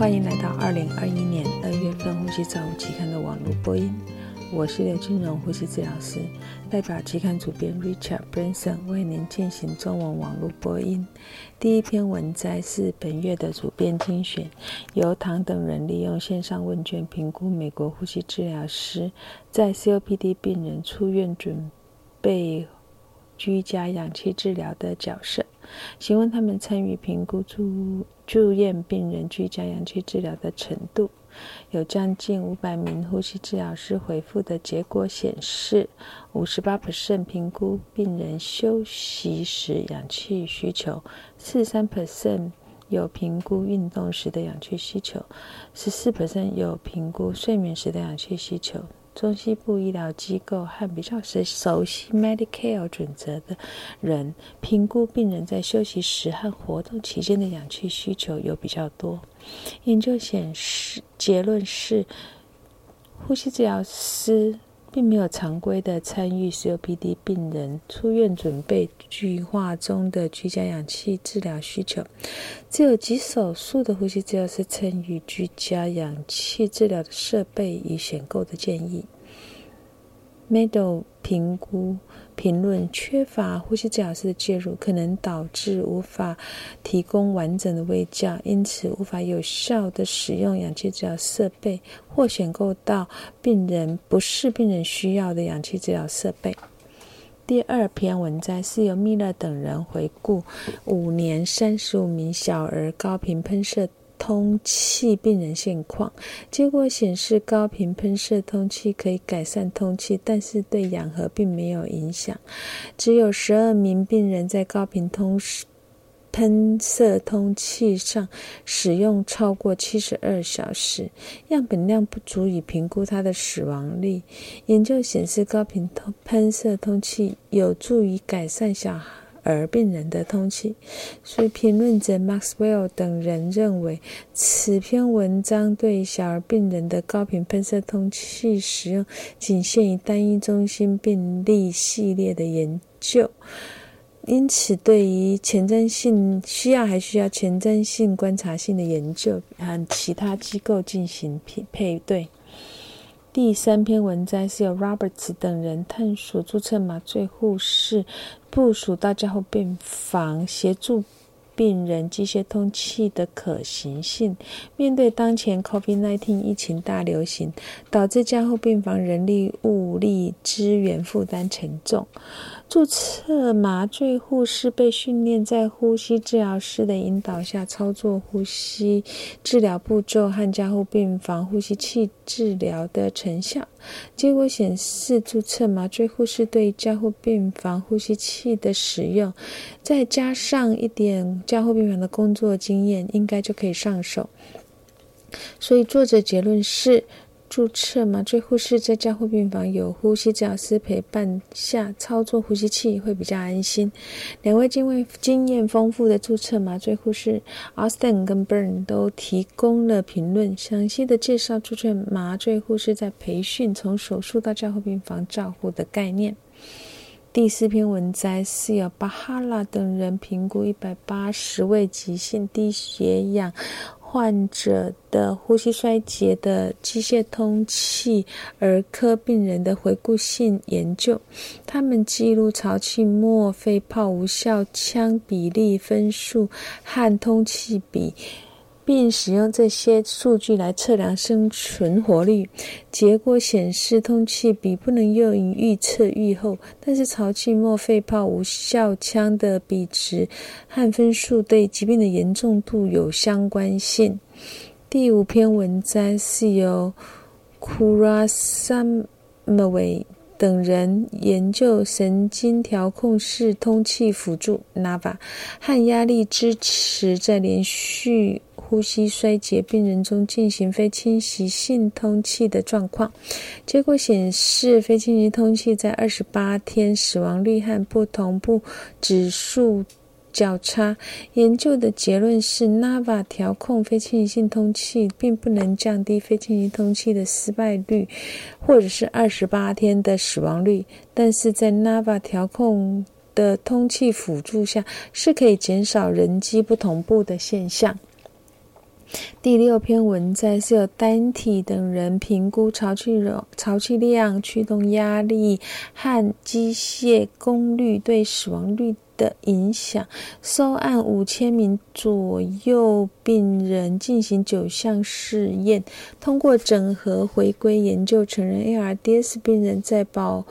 欢迎来到二零二一年二月份《呼吸照护期刊》的网络播音。我是刘金荣呼吸治疗师，代表期刊主编 Richard Branson 为您进行中文网络播音。第一篇文摘是本月的主编精选，由唐等人利用线上问卷评估美国呼吸治疗师在 COPD 病人出院准备居家氧气治疗的角色。询问他们参与评估住住院病人居家氧气治疗的程度，有将近五百名呼吸治疗师回复的结果显示，五十八评估病人休息时氧气需求，四十三有评估运动时的氧气需求，十四有评估睡眠时的氧气需求。中西部医疗机构和比较熟熟悉 Medicare 准则的人，评估病人在休息时和活动期间的氧气需求有比较多。研究显示，结论是，呼吸治疗师。并没有常规的参与 COPD 病人出院准备计划中的居家氧气治疗需求，只有极少数的呼吸治疗师参与居家氧气治疗的设备与选购的建议。Medal 评估评论缺乏呼吸治疗师的介入，可能导致无法提供完整的喂教，因此无法有效的使用氧气治疗设备，或选购到病人不是病人需要的氧气治疗设备。第二篇文摘是由密勒等人回顾五年三十五名小儿高频喷射。通气病人现况结果显示，高频喷射通气可以改善通气，但是对氧合并没有影响。只有十二名病人在高频通喷射通气上使用超过七十二小时，样本量不足以评估它的死亡率。研究显示，高频通喷射通气有助于改善小孩。而病人的通气，所以评论者 Maxwell 等人认为，此篇文章对小儿病人的高频喷射通气使用仅限于单一中心病例系列的研究，因此对于前瞻性需要还需要前瞻性观察性的研究和其他机构进行匹配对。第三篇文章是由 Roberts 等人探索注册麻醉护士部署到加护病房协助病人机械通气的可行性。面对当前 COVID-19 疫情大流行，导致加护病房人力物力资源负担沉重。注册麻醉护士被训练在呼吸治疗师的引导下操作呼吸治疗步骤和加护病房呼吸器治疗的成效。结果显示，注册麻醉护士对加护病房呼吸器的使用，再加上一点加护病房的工作经验，应该就可以上手。所以，作者结论是。注册麻醉护士在加护病房有呼吸治疗师陪伴下操作呼吸器会比较安心。两位经验经验丰富的注册麻醉护士 Austin 跟 Burn 都提供了评论，详细的介绍注册麻醉护士在培训从手术到加护病房照护的概念。第四篇文摘是由巴哈拉等人评估一百八十位急性低血氧。患者的呼吸衰竭的机械通气儿科病人的回顾性研究，他们记录潮气末肺泡无效腔比例分数和通气比。并使用这些数据来测量生存活率。结果显示，通气比不能用于预测预后，但是潮气末肺泡无效腔的比值和分数对疾病的严重度有相关性。第五篇文章是由 Kurasamaway 等人研究神经调控式通气辅助 （NAVA） 和压力支持在连续。呼吸衰竭病人中进行非侵袭性通气的状况，结果显示非侵袭通气在二十八天死亡率和不同步指数较差。研究的结论是，NAVA 调控非侵袭性通气并不能降低非侵袭通气的失败率，或者是二十八天的死亡率，但是在 NAVA 调控的通气辅助下，是可以减少人机不同步的现象。第六篇文摘是由单体等人评估潮气容、潮气量、驱动压力和机械功率对死亡率的影响。收案五千名左右病人进行九项试验，通过整合回归研究承认 ARDS 病人在保。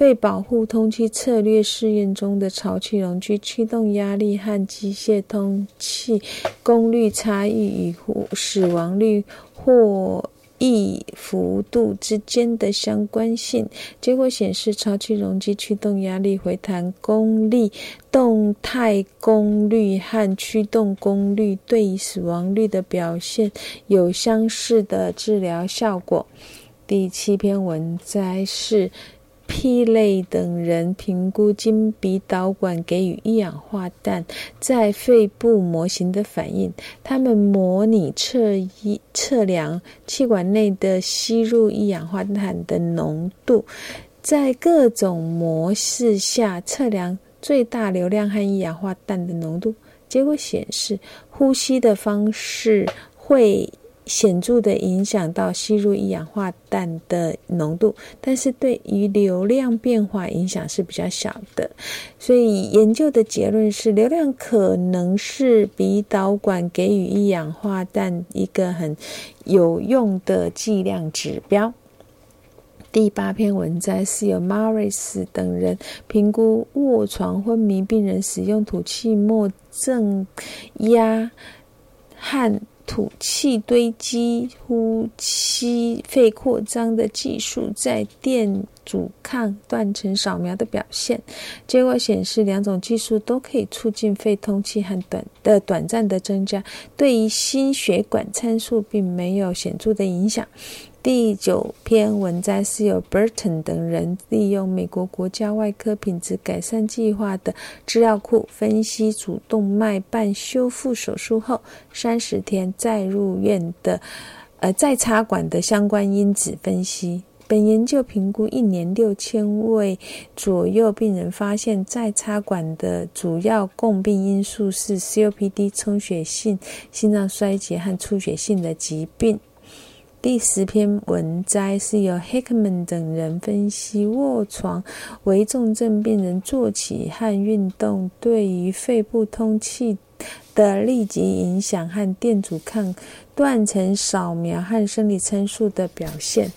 被保护通气策略试验中的潮气容积、驱动压力和机械通气功率差异与死亡率获益幅度之间的相关性。结果显示，潮气容积、驱动压力、回弹功率、动态功率和驱动功率对于死亡率的表现有相似的治疗效果。第七篇文摘是。P 类等人评估经鼻导管给予一氧化氮在肺部模型的反应。他们模拟测一测量气管内的吸入一氧化氮的浓度，在各种模式下测量最大流量和一氧化氮的浓度。结果显示，呼吸的方式会。显著的影响到吸入一氧化氮的浓度，但是对于流量变化影响是比较小的。所以研究的结论是，流量可能是鼻导管给予一氧化氮一个很有用的剂量指标。第八篇文摘是由 Maris 等人评估卧床昏迷病人使用吐气末正压和。吐气堆积、呼吸肺扩张的技术在电阻抗断层扫描的表现，结果显示两种技术都可以促进肺通气和短的短暂的增加，对于心血管参数并没有显著的影响。第九篇文摘是由 Burton 等人利用美国国家外科品质改善计划的资料库分析主动脉瓣修复手术后三十天再入院的，呃再插管的相关因子分析。本研究评估一年六千位左右病人，发现再插管的主要共病因素是 COPD、充血性心脏衰竭和出血性的疾病。第十篇文摘是由 Hickman 等人分析卧床为重症病人坐起和运动对于肺部通气的立即影响和电阻抗断层扫描和生理参数的表现。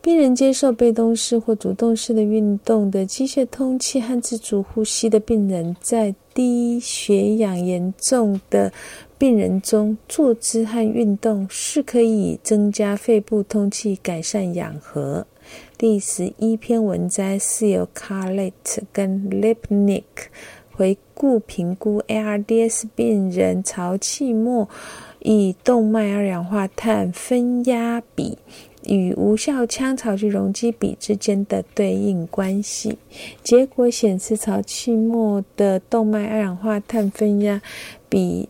病人接受被动式或主动式的运动的机械通气和自主呼吸的病人，在低血氧严重的。病人中坐姿和运动是可以增加肺部通气、改善氧合。第十一篇文摘是由 Carlet 跟 Lipnick 回顾评估 ARDS 病人潮气末与动脉二氧化碳分压比与无效腔潮气容积比之间的对应关系。结果显示，潮气末的动脉二氧化碳分压比。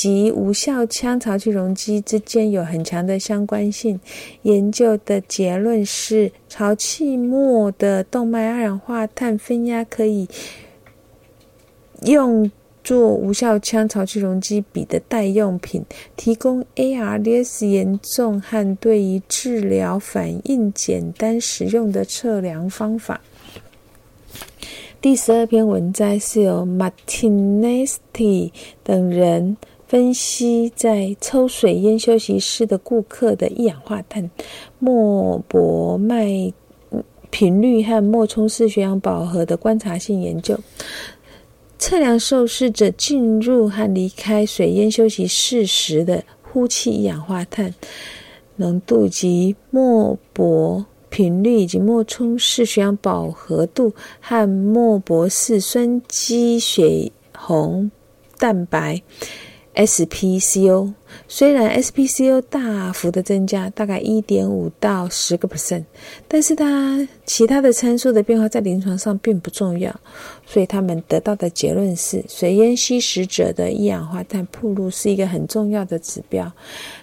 及无效腔潮气容积之间有很强的相关性。研究的结论是，潮气末的动脉二氧化碳分压可以用作无效腔潮气容积比的代用品，提供 ARDS 严重和对于治疗反应简单实用的测量方法。第十二篇文摘是由 Martinesti 等人。分析在抽水烟休息室的顾客的一氧化碳、脉搏脉频率和脉冲式血氧饱和的观察性研究，测量受试者进入和离开水烟休息室时的呼气一氧化碳浓度及脉搏频率以及脉冲式血氧饱和度和脉搏式酸基血红蛋白。SPCO 虽然 SPCO 大幅的增加，大概一点五到十个 percent，但是它其他的参数的变化在临床上并不重要，所以他们得到的结论是，水烟吸食者的一氧化碳铺路是一个很重要的指标，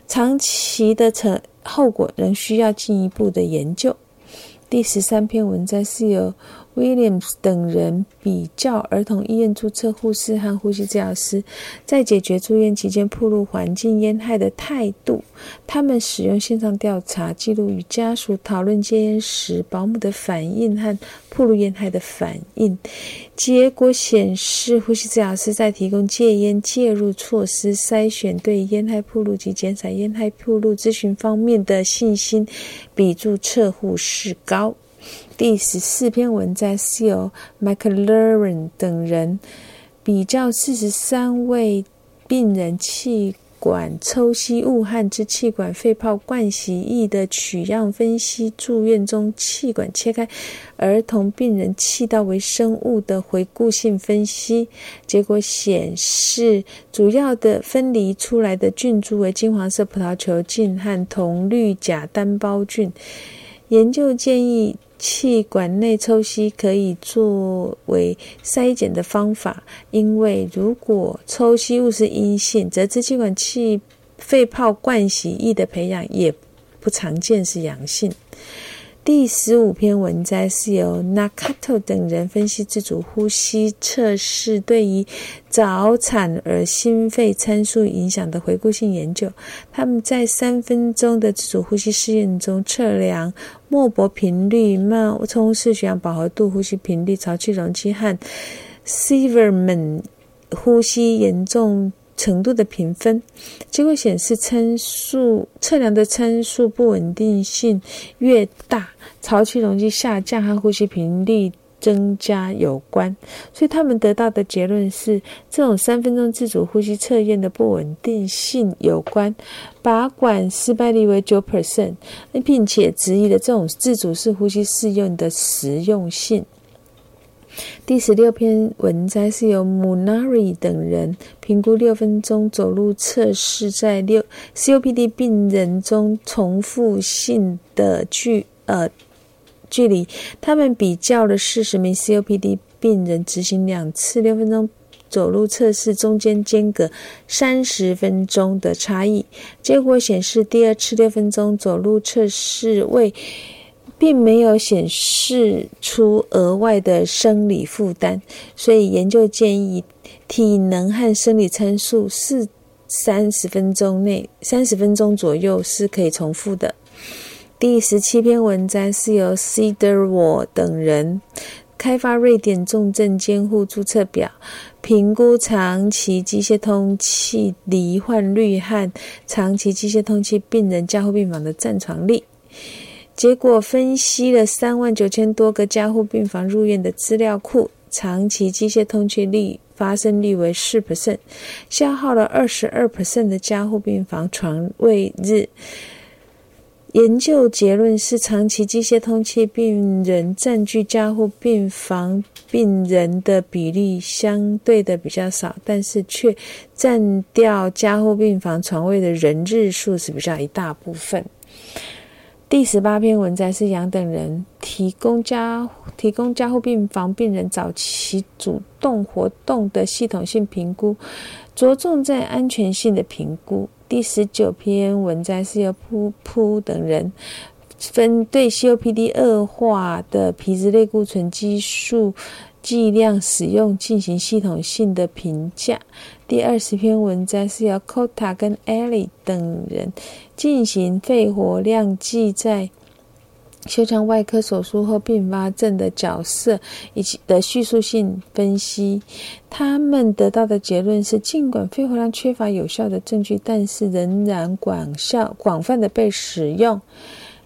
长期的成后果仍需要进一步的研究。第十三篇文章是由 Williams 等人比较儿童医院注册护士和呼吸治疗师在解决住院期间暴露环境烟害的态度。他们使用线上调查记录与家属讨论戒烟时保姆的反应和暴露烟害的反应。结果显示，呼吸治疗师在提供戒烟介入措施、筛选对烟害暴露及减少烟害暴露咨询方面的信心，比注册护士高。第十四篇文章是由 McLaren 等人比较四十三位病人气。管抽吸物和支气管肺泡灌洗液的取样分析，住院中气管切开儿童病人气道微生物的回顾性分析结果显示，主要的分离出来的菌株为金黄色葡萄球菌和铜绿假单胞菌。研究建议。气管内抽吸可以作为筛检的方法，因为如果抽吸物是阴性，则支气管气肺泡灌洗液的培养也不常见是阳性。第十五篇文摘是由 Nakato 等人分析自主呼吸测试对于早产儿心肺参数影响的回顾性研究。他们在三分钟的自主呼吸试验中测量脉搏频率、脉冲式血氧饱和度、呼吸频率、潮气容积和 Severman 呼吸严重。程度的评分结果显示，参数测量的参数不稳定性越大，潮气容积下降和呼吸频率增加有关。所以他们得到的结论是，这种三分钟自主呼吸测验的不稳定性有关，拔管失败率为九 percent，并且质疑了这种自主式呼吸试用的实用性。第十六篇文摘是由 Munari 等人评估六分钟走路测试在六 COPD 病人中重复性的距呃距离。他们比较了四十名 COPD 病人执行两次六分钟走路测试中间间隔三十分钟的差异。结果显示，第二次六分钟走路测试为并没有显示出额外的生理负担，所以研究建议体能和生理参数是三十分钟内三十分钟左右是可以重复的。第十七篇文章是由 Cedar 等人开发瑞典重症监护注册表，评估长期机械通气罹患率和长期机械通气病人加护病房的占床率。结果分析了三万九千多个加护病房入院的资料库，长期机械通气率发生率为四 percent，消耗了二十二 percent 的加护病房床位日。研究结论是，长期机械通气病人占据加护病房病人的比例相对的比较少，但是却占掉加护病房床位的人日数是比较一大部分。第十八篇文章是杨等人提供加提供加护病房病人早期主动活动的系统性评估，着重在安全性的评估。第十九篇文章是由噗噗等人分对 COPD 恶化的皮质类固醇激素。剂量使用进行系统性的评价。第二十篇文章是由 Cota 跟 Ellie 等人进行肺活量计在胸腔外科手术后并发症的角色以及的叙述性分析。他们得到的结论是，尽管肺活量缺乏有效的证据，但是仍然广效广泛的被使用。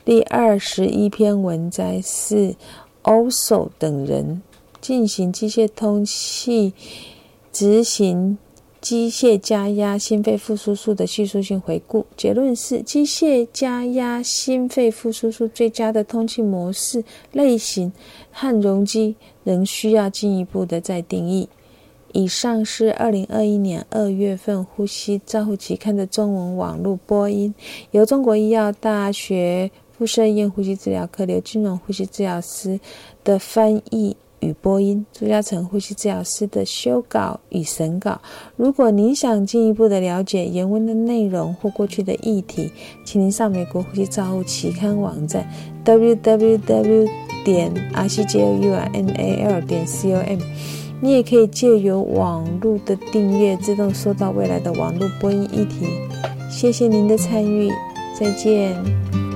第二十一篇文摘是 Also 等人。进行机械通气，执行机械加压心肺复苏术的叙述性回顾。结论是，机械加压心肺复苏术最佳的通气模式类型和容积仍需要进一步的再定义。以上是二零二一年二月份《呼吸照护期刊》的中文网络播音，由中国医药大学附设医院呼吸治疗科刘金荣呼吸治疗师的翻译。与播音，朱嘉诚呼吸治疗师的修稿与审稿。如果您想进一步的了解原文的内容或过去的议题，请您上美国呼吸照护期刊网站 www 点 rcjunal 点 com。你也可以借由网络的订阅，自动收到未来的网络播音议题。谢谢您的参与，再见。